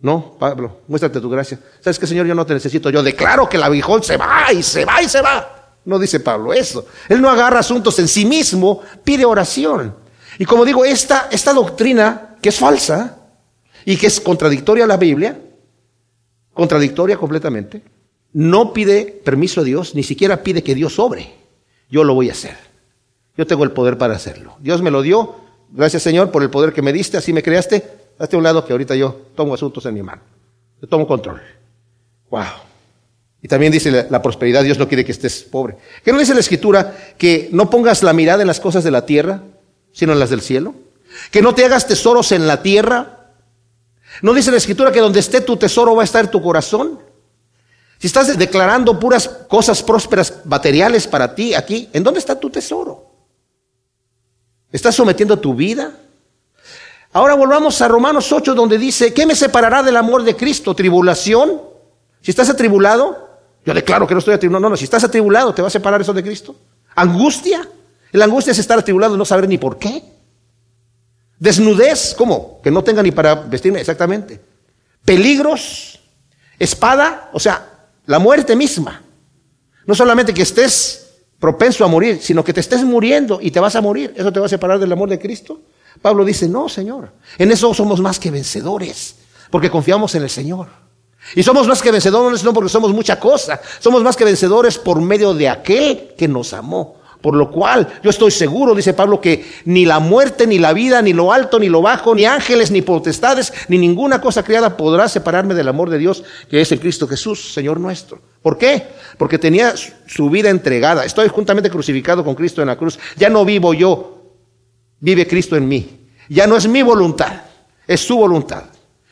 No, Pablo, muéstrate tu gracia. ¿Sabes qué, Señor? Yo no te necesito. Yo declaro que el aguijón se va y se va y se va. No dice Pablo eso. Él no agarra asuntos en sí mismo, pide oración. Y como digo, esta, esta doctrina que es falsa y que es contradictoria a la Biblia, contradictoria completamente, no pide permiso a Dios, ni siquiera pide que Dios obre. Yo lo voy a hacer. Yo tengo el poder para hacerlo. Dios me lo dio. Gracias Señor por el poder que me diste, así me creaste. Hazte a un lado que ahorita yo tomo asuntos en mi mano. Yo tomo control. Wow. Y también dice la, la, prosperidad, Dios no quiere que estés pobre. ¿Qué no dice la escritura que no pongas la mirada en las cosas de la tierra, sino en las del cielo? Que no te hagas tesoros en la tierra. ¿No dice la escritura que donde esté tu tesoro va a estar tu corazón? Si estás declarando puras cosas prósperas materiales para ti aquí, ¿en dónde está tu tesoro? ¿Estás sometiendo tu vida? Ahora volvamos a Romanos 8 donde dice, ¿qué me separará del amor de Cristo? ¿Tribulación? Si estás atribulado, yo declaro que no estoy atribulado. No, no, si estás atribulado, ¿te va a separar eso de Cristo? ¿Angustia? La angustia es estar atribulado y no saber ni por qué. Desnudez, ¿cómo? Que no tenga ni para vestirme, exactamente. Peligros, espada, o sea, la muerte misma. No solamente que estés propenso a morir, sino que te estés muriendo y te vas a morir. ¿Eso te va a separar del amor de Cristo? Pablo dice, no, Señor. En eso somos más que vencedores, porque confiamos en el Señor. Y somos más que vencedores no porque somos mucha cosa, somos más que vencedores por medio de aquel que nos amó. Por lo cual yo estoy seguro, dice Pablo, que ni la muerte, ni la vida, ni lo alto, ni lo bajo, ni ángeles, ni potestades, ni ninguna cosa criada podrá separarme del amor de Dios que es en Cristo Jesús, Señor nuestro. ¿Por qué? Porque tenía su vida entregada. Estoy juntamente crucificado con Cristo en la cruz. Ya no vivo yo, vive Cristo en mí. Ya no es mi voluntad, es su voluntad.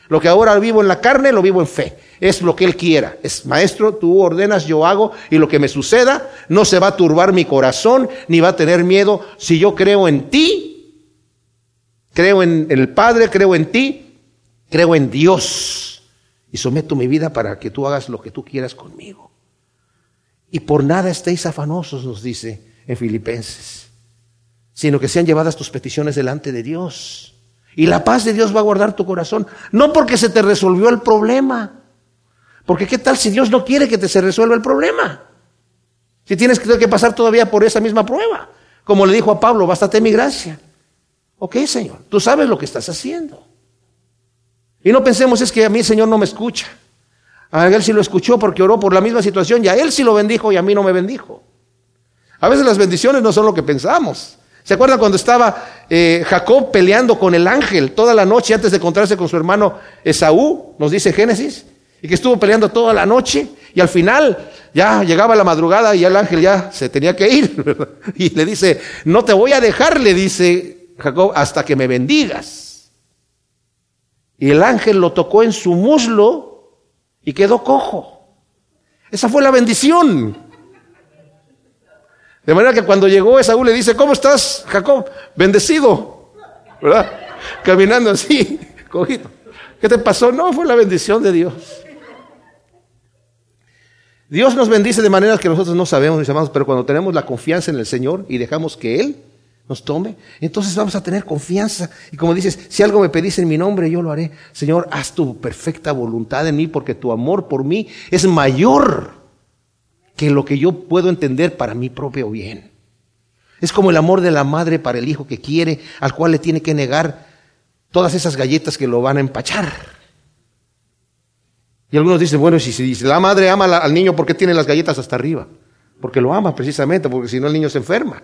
Lo que ahora vivo en la carne, lo vivo en fe es lo que Él quiera. Es, maestro, tú ordenas, yo hago, y lo que me suceda no se va a turbar mi corazón, ni va a tener miedo. Si yo creo en ti, creo en el Padre, creo en ti, creo en Dios, y someto mi vida para que tú hagas lo que tú quieras conmigo. Y por nada estéis afanosos, nos dice en Filipenses, sino que sean llevadas tus peticiones delante de Dios. Y la paz de Dios va a guardar tu corazón, no porque se te resolvió el problema, porque qué tal si Dios no quiere que te se resuelva el problema. Si tienes que pasar todavía por esa misma prueba. Como le dijo a Pablo, bástate mi gracia. Ok, Señor, tú sabes lo que estás haciendo. Y no pensemos es que a mí el Señor no me escucha. A él sí lo escuchó porque oró por la misma situación y a él sí lo bendijo y a mí no me bendijo. A veces las bendiciones no son lo que pensamos. ¿Se acuerdan cuando estaba eh, Jacob peleando con el ángel toda la noche antes de encontrarse con su hermano Esaú? Nos dice Génesis y que estuvo peleando toda la noche y al final ya llegaba la madrugada y el ángel ya se tenía que ir. Y le dice, no te voy a dejar, le dice Jacob, hasta que me bendigas. Y el ángel lo tocó en su muslo y quedó cojo. Esa fue la bendición. De manera que cuando llegó Esaú le dice, ¿cómo estás, Jacob? Bendecido. ¿Verdad? Caminando así, cogido. ¿Qué te pasó? No, fue la bendición de Dios. Dios nos bendice de maneras que nosotros no sabemos, mis amados, pero cuando tenemos la confianza en el Señor y dejamos que Él nos tome, entonces vamos a tener confianza. Y como dices, si algo me pedís en mi nombre, yo lo haré. Señor, haz tu perfecta voluntad en mí, porque tu amor por mí es mayor que lo que yo puedo entender para mi propio bien. Es como el amor de la madre para el hijo que quiere, al cual le tiene que negar todas esas galletas que lo van a empachar. Y algunos dicen, bueno, si, si la madre ama al niño, ¿por qué tiene las galletas hasta arriba? Porque lo ama precisamente, porque si no el niño se enferma.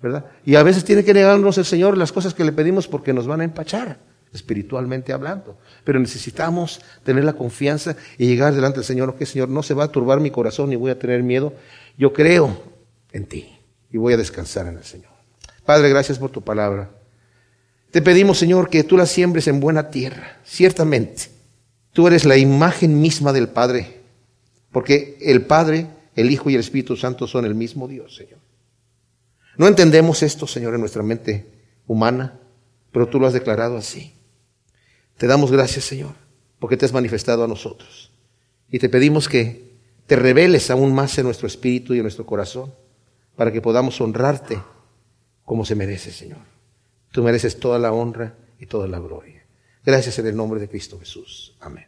¿verdad? Y a veces tiene que negarnos el Señor las cosas que le pedimos porque nos van a empachar, espiritualmente hablando. Pero necesitamos tener la confianza y llegar delante del Señor, que Señor, no se va a turbar mi corazón ni voy a tener miedo. Yo creo en ti y voy a descansar en el Señor. Padre, gracias por tu palabra. Te pedimos, Señor, que tú la siembres en buena tierra. Ciertamente, tú eres la imagen misma del Padre, porque el Padre, el Hijo y el Espíritu Santo son el mismo Dios, Señor. No entendemos esto, Señor, en nuestra mente humana, pero tú lo has declarado así. Te damos gracias, Señor, porque te has manifestado a nosotros. Y te pedimos que te reveles aún más en nuestro espíritu y en nuestro corazón, para que podamos honrarte como se merece, Señor. Tú mereces toda la honra y toda la gloria. Gracias en el nombre de Cristo Jesús. Amén.